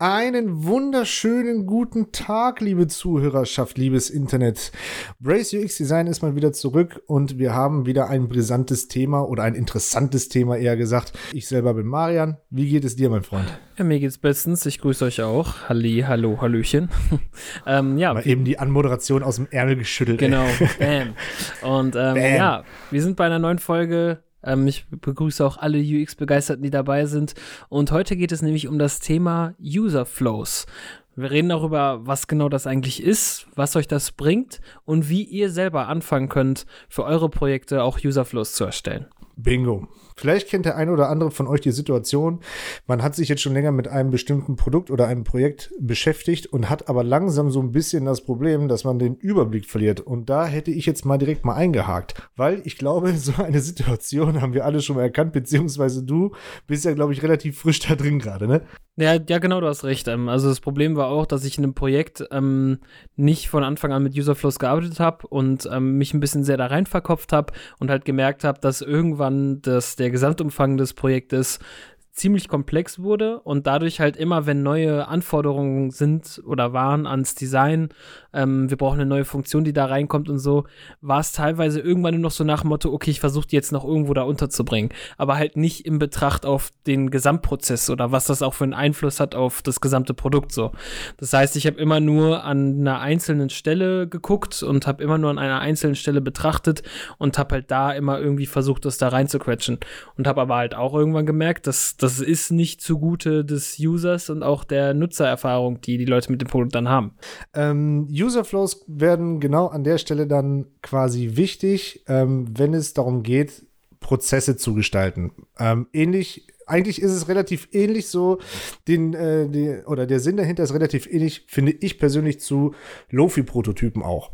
Einen wunderschönen guten Tag, liebe Zuhörerschaft, liebes Internet. Brace UX Design ist mal wieder zurück und wir haben wieder ein brisantes Thema oder ein interessantes Thema eher gesagt. Ich selber bin Marian. Wie geht es dir, mein Freund? Ja, mir geht's bestens. Ich grüße euch auch. Halli, hallo, hallöchen. ähm, ja. Mal eben die Anmoderation aus dem Ärmel geschüttelt. Genau. Bam. Und ähm, Bam. ja, wir sind bei einer neuen Folge ähm, ich begrüße auch alle UX-Begeisterten, die dabei sind. Und heute geht es nämlich um das Thema User Flows. Wir reden darüber, was genau das eigentlich ist, was euch das bringt und wie ihr selber anfangen könnt, für eure Projekte auch User Flows zu erstellen. Bingo. Vielleicht kennt der eine oder andere von euch die Situation, man hat sich jetzt schon länger mit einem bestimmten Produkt oder einem Projekt beschäftigt und hat aber langsam so ein bisschen das Problem, dass man den Überblick verliert. Und da hätte ich jetzt mal direkt mal eingehakt, weil ich glaube, so eine Situation haben wir alle schon mal erkannt, beziehungsweise du bist ja, glaube ich, relativ frisch da drin gerade, ne? Ja, ja, genau, du hast recht. Ähm, also das Problem war auch, dass ich in einem Projekt ähm, nicht von Anfang an mit Userflows gearbeitet habe und ähm, mich ein bisschen sehr da rein verkopft habe und halt gemerkt habe, dass irgendwann das, der Gesamtumfang des Projektes ziemlich komplex wurde und dadurch halt immer, wenn neue Anforderungen sind oder waren ans Design, ähm, wir brauchen eine neue Funktion, die da reinkommt und so, war es teilweise irgendwann nur noch so nach dem Motto, okay, ich versuche die jetzt noch irgendwo da unterzubringen, aber halt nicht in Betracht auf den Gesamtprozess oder was das auch für einen Einfluss hat auf das gesamte Produkt so. Das heißt, ich habe immer nur an einer einzelnen Stelle geguckt und habe immer nur an einer einzelnen Stelle betrachtet und habe halt da immer irgendwie versucht, das da reinzuquetschen und habe aber halt auch irgendwann gemerkt, dass das das ist nicht zugute des Users und auch der Nutzererfahrung, die die Leute mit dem Produkt dann haben. Ähm, User Flows werden genau an der Stelle dann quasi wichtig, ähm, wenn es darum geht, Prozesse zu gestalten. Ähm, ähnlich eigentlich ist es relativ ähnlich so, den, äh, die, oder der Sinn dahinter ist relativ ähnlich, finde ich persönlich, zu Lofi-Prototypen auch.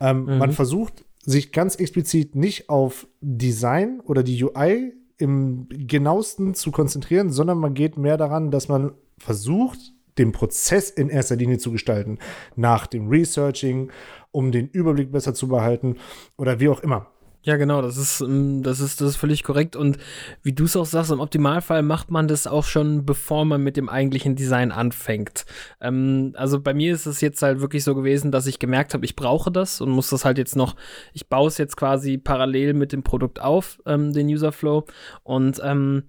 Ähm, mhm. Man versucht sich ganz explizit nicht auf Design oder die UI im genauesten zu konzentrieren, sondern man geht mehr daran, dass man versucht, den Prozess in erster Linie zu gestalten, nach dem Researching, um den Überblick besser zu behalten oder wie auch immer. Ja, genau, das ist, ähm, das ist, das ist völlig korrekt. Und wie du es auch sagst, im Optimalfall macht man das auch schon, bevor man mit dem eigentlichen Design anfängt. Ähm, also bei mir ist es jetzt halt wirklich so gewesen, dass ich gemerkt habe, ich brauche das und muss das halt jetzt noch, ich baue es jetzt quasi parallel mit dem Produkt auf, ähm, den User Flow. Und ähm,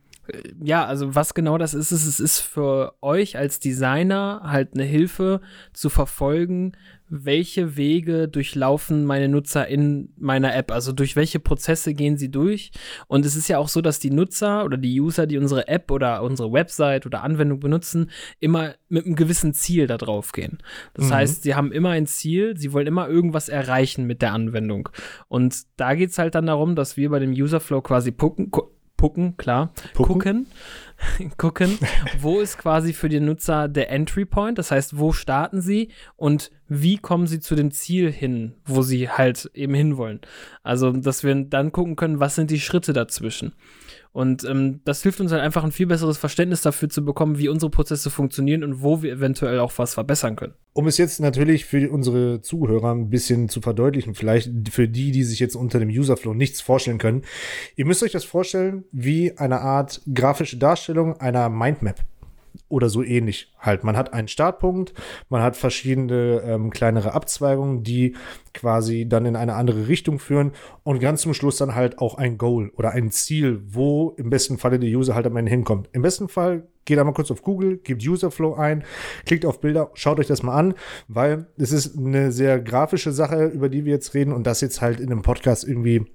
ja, also was genau das ist, ist, es ist für euch als Designer halt eine Hilfe zu verfolgen, welche Wege durchlaufen meine Nutzer in meiner App? Also durch welche Prozesse gehen sie durch? Und es ist ja auch so, dass die Nutzer oder die User, die unsere App oder unsere Website oder Anwendung benutzen, immer mit einem gewissen Ziel da drauf gehen. Das mhm. heißt, sie haben immer ein Ziel, sie wollen immer irgendwas erreichen mit der Anwendung. Und da geht es halt dann darum, dass wir bei dem Userflow quasi gucken, gucken, klar, Pucken. gucken gucken, wo ist quasi für den Nutzer der Entry Point, das heißt, wo starten sie und wie kommen sie zu dem Ziel hin, wo sie halt eben hinwollen. Also, dass wir dann gucken können, was sind die Schritte dazwischen. Und ähm, das hilft uns halt einfach ein viel besseres Verständnis dafür zu bekommen, wie unsere Prozesse funktionieren und wo wir eventuell auch was verbessern können. Um es jetzt natürlich für unsere Zuhörer ein bisschen zu verdeutlichen, vielleicht für die, die sich jetzt unter dem Userflow nichts vorstellen können. Ihr müsst euch das vorstellen wie eine Art grafische Darstellung einer Mindmap oder so ähnlich halt. Man hat einen Startpunkt, man hat verschiedene ähm, kleinere Abzweigungen, die quasi dann in eine andere Richtung führen und ganz zum Schluss dann halt auch ein Goal oder ein Ziel, wo im besten Falle der User halt am Ende hinkommt. Im besten Fall geht einmal kurz auf Google, gebt Userflow ein, klickt auf Bilder, schaut euch das mal an, weil es ist eine sehr grafische Sache, über die wir jetzt reden und das jetzt halt in einem Podcast irgendwie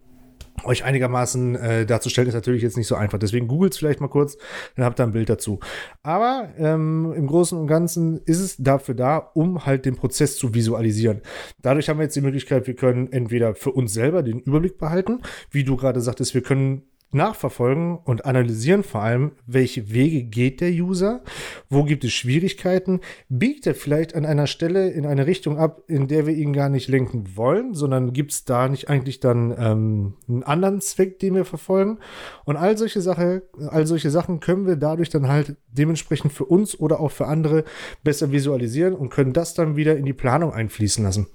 euch einigermaßen äh, darzustellen, ist natürlich jetzt nicht so einfach. Deswegen googelt vielleicht mal kurz, dann habt ihr ein Bild dazu. Aber ähm, im Großen und Ganzen ist es dafür da, um halt den Prozess zu visualisieren. Dadurch haben wir jetzt die Möglichkeit, wir können entweder für uns selber den Überblick behalten, wie du gerade sagtest, wir können nachverfolgen und analysieren vor allem, welche Wege geht der User, wo gibt es Schwierigkeiten, biegt er vielleicht an einer Stelle in eine Richtung ab, in der wir ihn gar nicht lenken wollen, sondern gibt es da nicht eigentlich dann ähm, einen anderen Zweck, den wir verfolgen. Und all solche, Sache, all solche Sachen können wir dadurch dann halt dementsprechend für uns oder auch für andere besser visualisieren und können das dann wieder in die Planung einfließen lassen.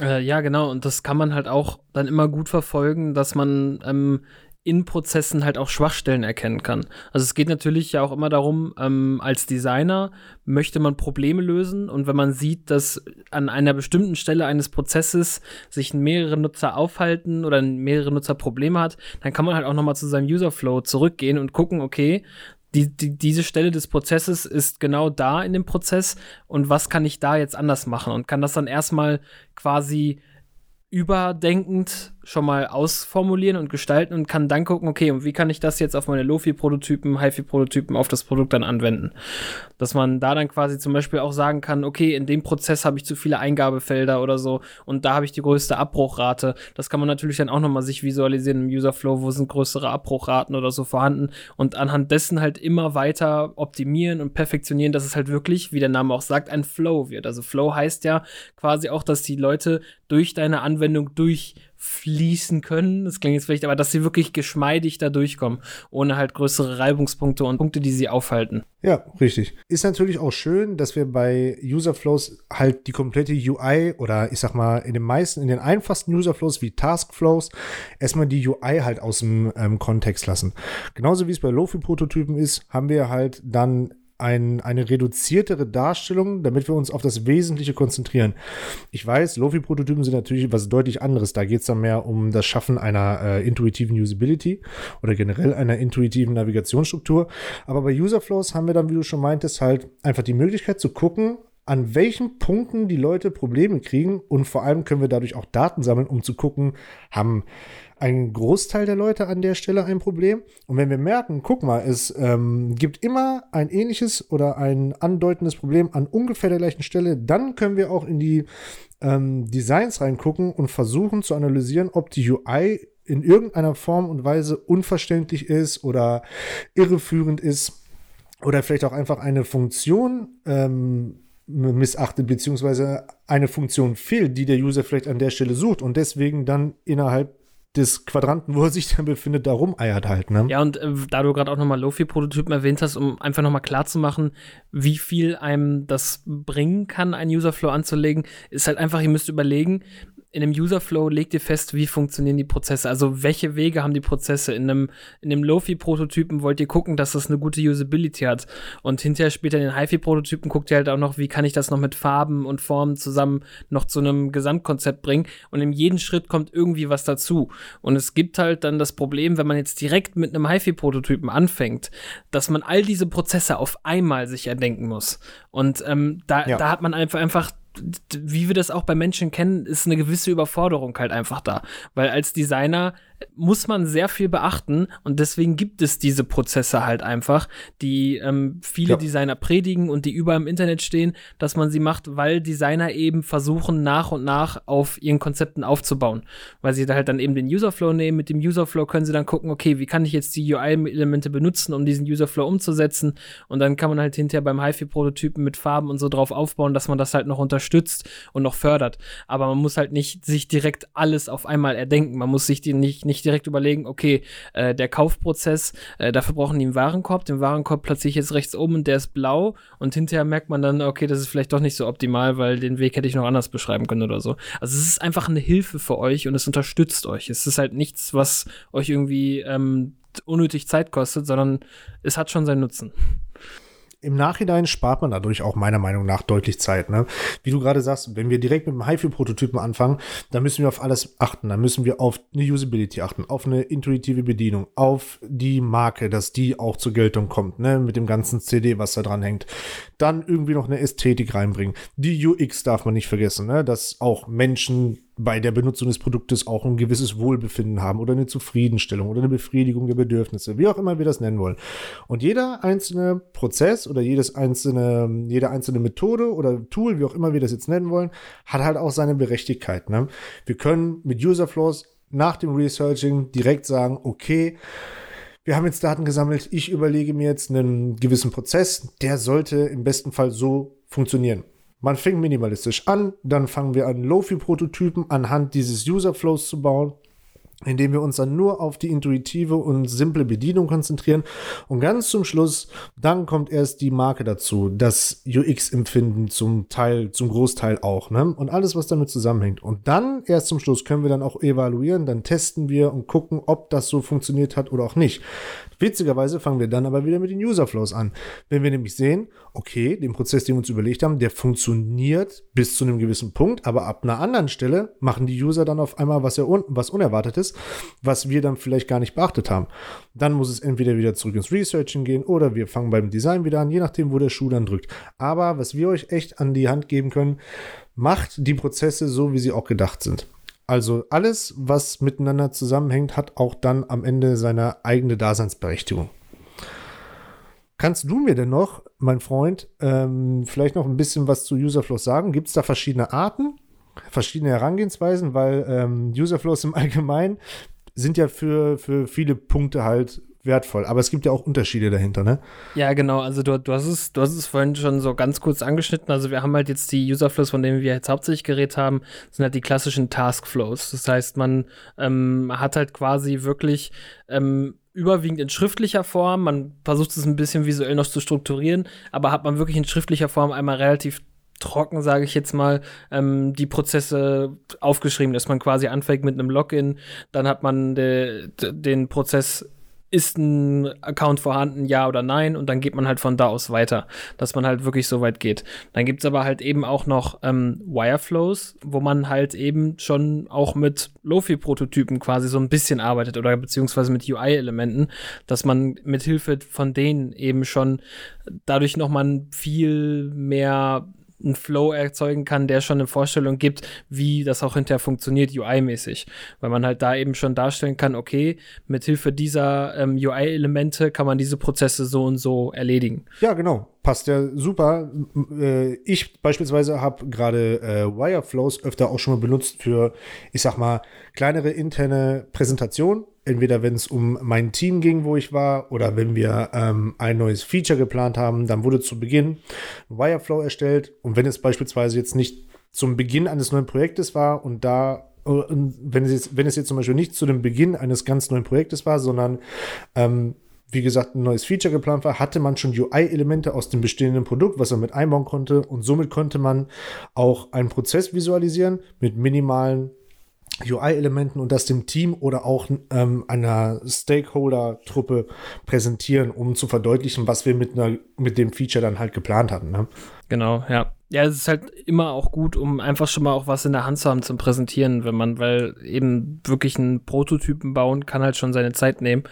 Äh, ja, genau. Und das kann man halt auch dann immer gut verfolgen, dass man ähm, in Prozessen halt auch Schwachstellen erkennen kann. Also es geht natürlich ja auch immer darum, ähm, als Designer möchte man Probleme lösen und wenn man sieht, dass an einer bestimmten Stelle eines Prozesses sich mehrere Nutzer aufhalten oder mehrere Nutzer Probleme hat, dann kann man halt auch nochmal zu seinem Userflow zurückgehen und gucken, okay, die, die, diese Stelle des Prozesses ist genau da in dem Prozess und was kann ich da jetzt anders machen und kann das dann erstmal quasi überdenkend schon mal ausformulieren und gestalten und kann dann gucken, okay, und wie kann ich das jetzt auf meine Lofi-Prototypen, HiFi-Prototypen auf das Produkt dann anwenden? Dass man da dann quasi zum Beispiel auch sagen kann, okay, in dem Prozess habe ich zu viele Eingabefelder oder so und da habe ich die größte Abbruchrate. Das kann man natürlich dann auch nochmal sich visualisieren im Userflow, wo sind größere Abbruchraten oder so vorhanden und anhand dessen halt immer weiter optimieren und perfektionieren, dass es halt wirklich, wie der Name auch sagt, ein Flow wird. Also Flow heißt ja quasi auch, dass die Leute durch deine Anwendung durch fließen können. Das klingt jetzt vielleicht, aber dass sie wirklich geschmeidig da durchkommen, ohne halt größere Reibungspunkte und Punkte, die sie aufhalten. Ja, richtig. Ist natürlich auch schön, dass wir bei Userflows halt die komplette UI oder ich sag mal in den meisten, in den einfachsten Userflows wie Taskflows erstmal die UI halt aus dem ähm, Kontext lassen. Genauso wie es bei Lofi-Prototypen ist, haben wir halt dann ein, eine reduziertere Darstellung, damit wir uns auf das Wesentliche konzentrieren. Ich weiß, Lofi-Prototypen sind natürlich was deutlich anderes. Da geht es dann mehr um das Schaffen einer äh, intuitiven Usability oder generell einer intuitiven Navigationsstruktur. Aber bei Userflows haben wir dann, wie du schon meintest, halt einfach die Möglichkeit zu gucken, an welchen Punkten die Leute Probleme kriegen und vor allem können wir dadurch auch Daten sammeln, um zu gucken, haben ein Großteil der Leute an der Stelle ein Problem. Und wenn wir merken, guck mal, es ähm, gibt immer ein ähnliches oder ein andeutendes Problem an ungefähr der gleichen Stelle, dann können wir auch in die ähm, Designs reingucken und versuchen zu analysieren, ob die UI in irgendeiner Form und Weise unverständlich ist oder irreführend ist oder vielleicht auch einfach eine Funktion ähm, missachtet, beziehungsweise eine Funktion fehlt, die der User vielleicht an der Stelle sucht und deswegen dann innerhalb des Quadranten, wo er sich dann befindet, da rumeiert halt. Ne? Ja, und äh, da du gerade auch nochmal Lofi-Prototypen erwähnt hast, um einfach nochmal klarzumachen, wie viel einem das bringen kann, einen Userflow anzulegen, ist halt einfach, ihr müsst überlegen, in einem Userflow legt ihr fest, wie funktionieren die Prozesse. Also welche Wege haben die Prozesse. In einem, in einem Lofi-Prototypen wollt ihr gucken, dass das eine gute Usability hat. Und hinterher später in den HiFi-Prototypen guckt ihr halt auch noch, wie kann ich das noch mit Farben und Formen zusammen noch zu einem Gesamtkonzept bringen. Und in jedem Schritt kommt irgendwie was dazu. Und es gibt halt dann das Problem, wenn man jetzt direkt mit einem HiFi-Prototypen anfängt, dass man all diese Prozesse auf einmal sich erdenken muss. Und ähm, da, ja. da hat man einfach, einfach wie wir das auch bei Menschen kennen, ist eine gewisse Überforderung halt einfach da. Weil als Designer muss man sehr viel beachten und deswegen gibt es diese Prozesse halt einfach, die ähm, viele ja. Designer predigen und die überall im Internet stehen, dass man sie macht, weil Designer eben versuchen, nach und nach auf ihren Konzepten aufzubauen. Weil sie da halt dann eben den Userflow nehmen. Mit dem Userflow können sie dann gucken, okay, wie kann ich jetzt die UI-Elemente benutzen, um diesen Userflow umzusetzen? Und dann kann man halt hinterher beim HiFi-Prototypen mit Farben und so drauf aufbauen, dass man das halt noch unterstützt und noch fördert. Aber man muss halt nicht sich direkt alles auf einmal erdenken. Man muss sich die nicht nicht direkt überlegen, okay, äh, der Kaufprozess, äh, dafür brauchen die einen Warenkorb, den Warenkorb platziere ich jetzt rechts oben und der ist blau und hinterher merkt man dann, okay, das ist vielleicht doch nicht so optimal, weil den Weg hätte ich noch anders beschreiben können oder so. Also es ist einfach eine Hilfe für euch und es unterstützt euch. Es ist halt nichts, was euch irgendwie ähm, unnötig Zeit kostet, sondern es hat schon seinen Nutzen im Nachhinein spart man dadurch auch meiner Meinung nach deutlich Zeit. Ne? Wie du gerade sagst, wenn wir direkt mit dem HiFi-Prototypen anfangen, dann müssen wir auf alles achten. Dann müssen wir auf eine Usability achten, auf eine intuitive Bedienung, auf die Marke, dass die auch zur Geltung kommt, ne? mit dem ganzen CD, was da dran hängt. Dann irgendwie noch eine Ästhetik reinbringen. Die UX darf man nicht vergessen, ne? dass auch Menschen bei der Benutzung des Produktes auch ein gewisses Wohlbefinden haben oder eine Zufriedenstellung oder eine Befriedigung der Bedürfnisse, wie auch immer wir das nennen wollen. Und jeder einzelne Prozess oder jedes einzelne, jede einzelne Methode oder Tool, wie auch immer wir das jetzt nennen wollen, hat halt auch seine Berechtigkeit. Ne? Wir können mit Userflows nach dem Researching direkt sagen, okay, wir haben jetzt Daten gesammelt, ich überlege mir jetzt einen gewissen Prozess, der sollte im besten Fall so funktionieren. Man fing minimalistisch an, dann fangen wir an, Lofi-Prototypen anhand dieses User-Flows zu bauen. Indem wir uns dann nur auf die intuitive und simple Bedienung konzentrieren. Und ganz zum Schluss, dann kommt erst die Marke dazu, das UX-Empfinden zum Teil, zum Großteil auch, ne? Und alles, was damit zusammenhängt. Und dann, erst zum Schluss, können wir dann auch evaluieren, dann testen wir und gucken, ob das so funktioniert hat oder auch nicht. Witzigerweise fangen wir dann aber wieder mit den User-Flows an. Wenn wir nämlich sehen, okay, den Prozess, den wir uns überlegt haben, der funktioniert bis zu einem gewissen Punkt, aber ab einer anderen Stelle machen die User dann auf einmal was, was Unerwartetes, was wir dann vielleicht gar nicht beachtet haben. Dann muss es entweder wieder zurück ins Researching gehen oder wir fangen beim Design wieder an, je nachdem, wo der Schuh dann drückt. Aber was wir euch echt an die Hand geben können, macht die Prozesse so, wie sie auch gedacht sind. Also alles, was miteinander zusammenhängt, hat auch dann am Ende seine eigene Daseinsberechtigung. Kannst du mir denn noch, mein Freund, ähm, vielleicht noch ein bisschen was zu Userflows sagen? Gibt es da verschiedene Arten, verschiedene Herangehensweisen? Weil ähm, Userflows im Allgemeinen sind ja für, für viele Punkte halt wertvoll. Aber es gibt ja auch Unterschiede dahinter, ne? Ja, genau. Also du, du, hast es, du hast es vorhin schon so ganz kurz angeschnitten. Also wir haben halt jetzt die Userflows, von denen wir jetzt hauptsächlich geredet haben, sind halt die klassischen Taskflows. Das heißt, man ähm, hat halt quasi wirklich ähm, überwiegend in schriftlicher Form. Man versucht es ein bisschen visuell noch zu strukturieren, aber hat man wirklich in schriftlicher Form einmal relativ trocken, sage ich jetzt mal, ähm, die Prozesse aufgeschrieben, dass man quasi anfängt mit einem Login, dann hat man de, de, den Prozess ist ein Account vorhanden, ja oder nein, und dann geht man halt von da aus weiter, dass man halt wirklich so weit geht. Dann gibt es aber halt eben auch noch ähm, Wireflows, wo man halt eben schon auch mit Lofi-Prototypen quasi so ein bisschen arbeitet oder beziehungsweise mit UI-Elementen, dass man mit Hilfe von denen eben schon dadurch nochmal viel mehr einen Flow erzeugen kann, der schon eine Vorstellung gibt, wie das auch hinterher funktioniert, UI-mäßig. Weil man halt da eben schon darstellen kann, okay, mit Hilfe dieser ähm, UI-Elemente kann man diese Prozesse so und so erledigen. Ja, genau passt ja super. Äh, ich beispielsweise habe gerade äh, Wireflows öfter auch schon mal benutzt für, ich sag mal, kleinere interne Präsentationen. Entweder wenn es um mein Team ging, wo ich war, oder wenn wir ähm, ein neues Feature geplant haben, dann wurde zu Beginn Wireflow erstellt. Und wenn es beispielsweise jetzt nicht zum Beginn eines neuen Projektes war und da äh, wenn es, jetzt, wenn es jetzt zum Beispiel nicht zu dem Beginn eines ganz neuen Projektes war, sondern ähm, wie gesagt, ein neues Feature geplant war, hatte man schon UI-Elemente aus dem bestehenden Produkt, was man mit einbauen konnte. Und somit konnte man auch einen Prozess visualisieren mit minimalen UI-Elementen und das dem Team oder auch ähm, einer Stakeholder-Truppe präsentieren, um zu verdeutlichen, was wir mit, einer, mit dem Feature dann halt geplant hatten. Ne? Genau, ja ja, es ist halt immer auch gut, um einfach schon mal auch was in der Hand zu haben zum Präsentieren, wenn man, weil eben wirklich einen Prototypen bauen kann halt schon seine Zeit nehmen.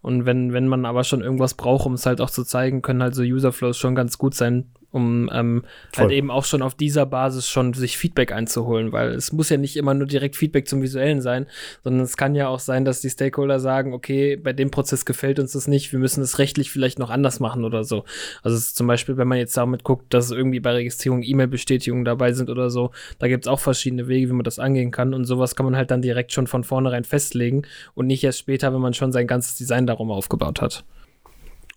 Und wenn, wenn man aber schon irgendwas braucht, um es halt auch zu zeigen, können halt so Userflows schon ganz gut sein, um ähm, halt eben auch schon auf dieser Basis schon sich Feedback einzuholen, weil es muss ja nicht immer nur direkt Feedback zum Visuellen sein, sondern es kann ja auch sein, dass die Stakeholder sagen, okay, bei dem Prozess gefällt uns das nicht, wir müssen es rechtlich vielleicht noch anders machen oder so. Also zum Beispiel, wenn man jetzt damit guckt, dass irgendwie bei Registrierung E-Mail-Bestätigungen dabei sind oder so, da gibt es auch verschiedene Wege, wie man das angehen kann und sowas kann man halt dann direkt schon von vornherein festlegen und nicht erst später, wenn man schon sein ganzes Design darum aufgebaut hat.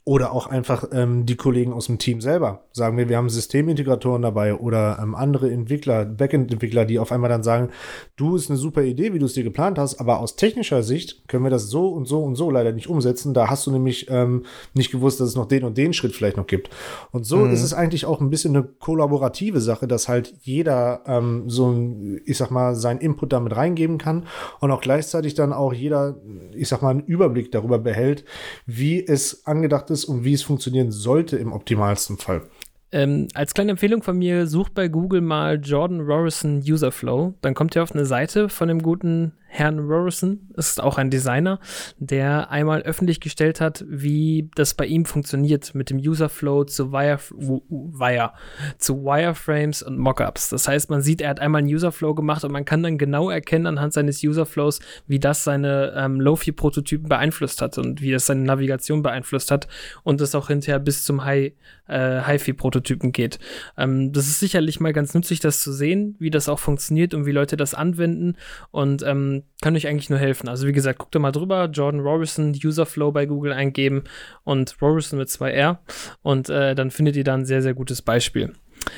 Oder auch einfach ähm, die Kollegen aus dem Team selber. Sagen wir, wir haben Systemintegratoren dabei oder ähm, andere Entwickler, Backend-Entwickler, die auf einmal dann sagen, du ist eine super Idee, wie du es dir geplant hast, aber aus technischer Sicht können wir das so und so und so leider nicht umsetzen. Da hast du nämlich ähm, nicht gewusst, dass es noch den und den Schritt vielleicht noch gibt. Und so mhm. ist es eigentlich auch ein bisschen eine kollaborative Sache, dass halt jeder ähm, so ein, ich sag mal, seinen Input damit reingeben kann und auch gleichzeitig dann auch jeder, ich sag mal, einen Überblick darüber behält, wie es angedacht ist, ist und wie es funktionieren sollte im optimalsten Fall. Ähm, als kleine Empfehlung von mir, sucht bei Google mal Jordan Rorison Userflow. Dann kommt ihr auf eine Seite von dem guten Herrn Rorison, ist auch ein Designer, der einmal öffentlich gestellt hat, wie das bei ihm funktioniert mit dem Userflow zu, Wire, Wire, zu Wireframes und Mockups. Das heißt, man sieht, er hat einmal einen Userflow gemacht und man kann dann genau erkennen anhand seines Userflows, wie das seine ähm, Lofi-Prototypen beeinflusst hat und wie das seine Navigation beeinflusst hat und es auch hinterher bis zum High, äh, HiFi-Prototypen geht. Ähm, das ist sicherlich mal ganz nützlich, das zu sehen, wie das auch funktioniert und wie Leute das anwenden und ähm, kann euch eigentlich nur helfen. Also wie gesagt, guckt da mal drüber, Jordan Rorison, Userflow bei Google eingeben und Rorison mit zwei R und äh, dann findet ihr da ein sehr, sehr gutes Beispiel.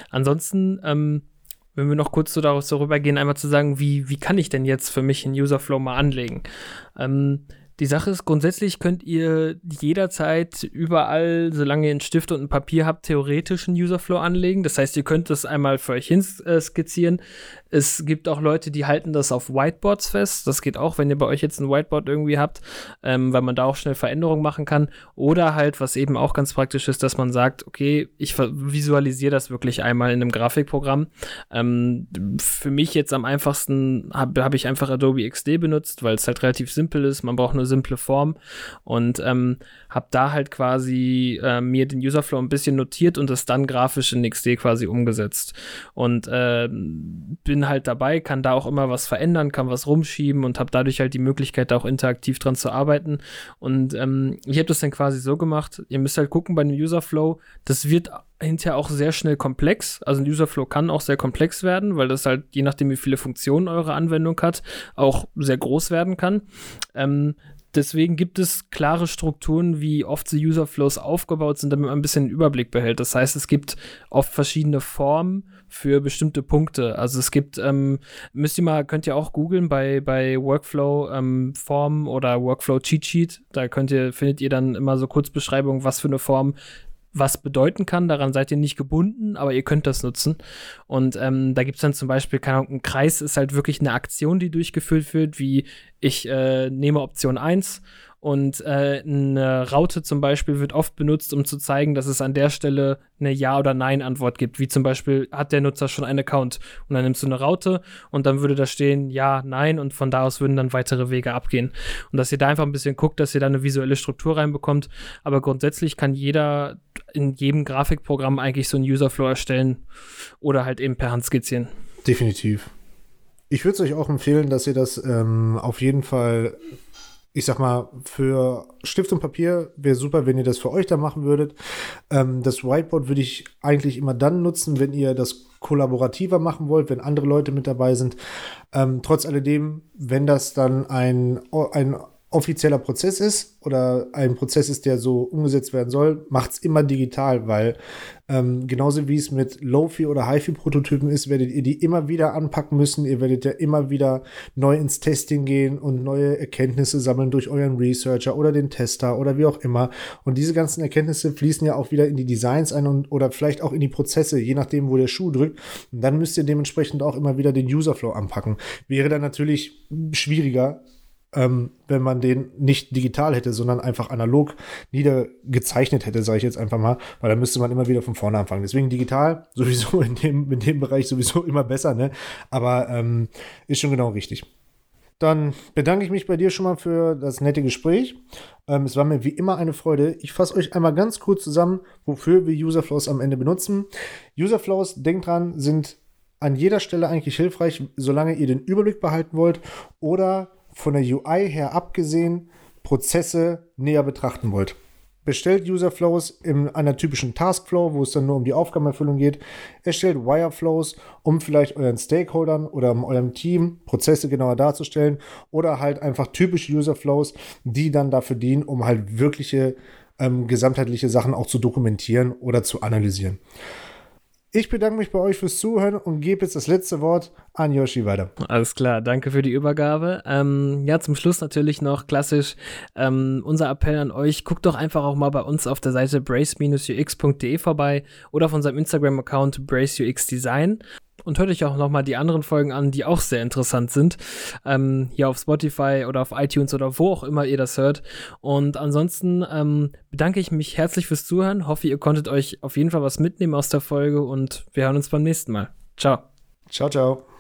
Ansonsten, ähm, wenn wir noch kurz so darüber gehen, einmal zu sagen, wie, wie kann ich denn jetzt für mich einen Userflow mal anlegen? Ähm, die Sache ist, grundsätzlich könnt ihr jederzeit überall, solange ihr einen Stift und ein Papier habt, theoretisch einen Userflow anlegen. Das heißt, ihr könnt das einmal für euch hinskizzieren. Es gibt auch Leute, die halten das auf Whiteboards fest. Das geht auch, wenn ihr bei euch jetzt ein Whiteboard irgendwie habt, ähm, weil man da auch schnell Veränderungen machen kann. Oder halt, was eben auch ganz praktisch ist, dass man sagt, okay, ich visualisiere das wirklich einmal in einem Grafikprogramm. Ähm, für mich jetzt am einfachsten habe hab ich einfach Adobe XD benutzt, weil es halt relativ simpel ist. Man braucht nur simple Form und ähm, habe da halt quasi äh, mir den Userflow ein bisschen notiert und das dann grafisch in XD quasi umgesetzt. Und äh, bin halt dabei, kann da auch immer was verändern, kann was rumschieben und habe dadurch halt die Möglichkeit, da auch interaktiv dran zu arbeiten. Und ähm, ich habe das dann quasi so gemacht, ihr müsst halt gucken bei dem Userflow, das wird hinterher auch sehr schnell komplex. Also ein Userflow kann auch sehr komplex werden, weil das halt, je nachdem, wie viele Funktionen eure Anwendung hat, auch sehr groß werden kann. Ähm, deswegen gibt es klare Strukturen, wie oft die Userflows aufgebaut sind, damit man ein bisschen einen Überblick behält. Das heißt, es gibt oft verschiedene Formen für bestimmte Punkte. Also es gibt, ähm, müsst ihr mal, könnt ihr auch googeln bei, bei Workflow ähm, Form oder Workflow Cheat Sheet. Da könnt ihr, findet ihr dann immer so Kurzbeschreibungen, was für eine Form was bedeuten kann. Daran seid ihr nicht gebunden, aber ihr könnt das nutzen. Und ähm, da gibt es dann zum Beispiel, keine Ahnung, ein Kreis ist halt wirklich eine Aktion, die durchgeführt wird, wie ich äh, nehme Option 1 und äh, eine Raute zum Beispiel wird oft benutzt, um zu zeigen, dass es an der Stelle eine Ja- oder Nein-Antwort gibt. Wie zum Beispiel, hat der Nutzer schon einen Account? Und dann nimmst du eine Raute und dann würde da stehen Ja, Nein und von da aus würden dann weitere Wege abgehen. Und dass ihr da einfach ein bisschen guckt, dass ihr da eine visuelle Struktur reinbekommt. Aber grundsätzlich kann jeder in jedem Grafikprogramm eigentlich so einen Userflow erstellen oder halt eben per Hand skizzieren. Definitiv. Ich würde es euch auch empfehlen, dass ihr das ähm, auf jeden Fall ich sag mal, für Stift und Papier wäre super, wenn ihr das für euch da machen würdet. Ähm, das Whiteboard würde ich eigentlich immer dann nutzen, wenn ihr das kollaborativer machen wollt, wenn andere Leute mit dabei sind. Ähm, trotz alledem, wenn das dann ein, ein offizieller Prozess ist oder ein Prozess ist, der so umgesetzt werden soll, macht es immer digital, weil ähm, genauso wie es mit Lofi oder HiFi-Prototypen ist, werdet ihr die immer wieder anpacken müssen. Ihr werdet ja immer wieder neu ins Testing gehen und neue Erkenntnisse sammeln durch euren Researcher oder den Tester oder wie auch immer. Und diese ganzen Erkenntnisse fließen ja auch wieder in die Designs ein und oder vielleicht auch in die Prozesse, je nachdem, wo der Schuh drückt. Und dann müsst ihr dementsprechend auch immer wieder den Userflow anpacken. Wäre dann natürlich schwieriger, ähm, wenn man den nicht digital hätte, sondern einfach analog niedergezeichnet hätte, sage ich jetzt einfach mal, weil dann müsste man immer wieder von vorne anfangen. Deswegen digital sowieso in dem, in dem Bereich sowieso immer besser, ne? Aber ähm, ist schon genau richtig. Dann bedanke ich mich bei dir schon mal für das nette Gespräch. Ähm, es war mir wie immer eine Freude. Ich fasse euch einmal ganz kurz zusammen, wofür wir Userflows am Ende benutzen. Userflows, denkt dran, sind an jeder Stelle eigentlich hilfreich, solange ihr den Überblick behalten wollt oder von der UI her abgesehen Prozesse näher betrachten wollt. Bestellt Userflows in einer typischen Taskflow, wo es dann nur um die Aufgabenerfüllung geht. Erstellt Wireflows, um vielleicht euren Stakeholdern oder eurem Team Prozesse genauer darzustellen. Oder halt einfach typische Userflows, die dann dafür dienen, um halt wirkliche ähm, gesamtheitliche Sachen auch zu dokumentieren oder zu analysieren. Ich bedanke mich bei euch fürs Zuhören und gebe jetzt das letzte Wort an Yoshi weiter. Alles klar, danke für die Übergabe. Ähm, ja, zum Schluss natürlich noch klassisch ähm, unser Appell an euch. Guckt doch einfach auch mal bei uns auf der Seite brace-ux.de vorbei oder auf unserem Instagram-Account braceUXDesign und hört euch auch nochmal die anderen Folgen an, die auch sehr interessant sind. Ähm, hier auf Spotify oder auf iTunes oder wo auch immer ihr das hört. Und ansonsten ähm, bedanke ich mich herzlich fürs Zuhören. Hoffe, ihr konntet euch auf jeden Fall was mitnehmen aus der Folge und wir hören uns beim nächsten Mal. Ciao. Ciao, ciao.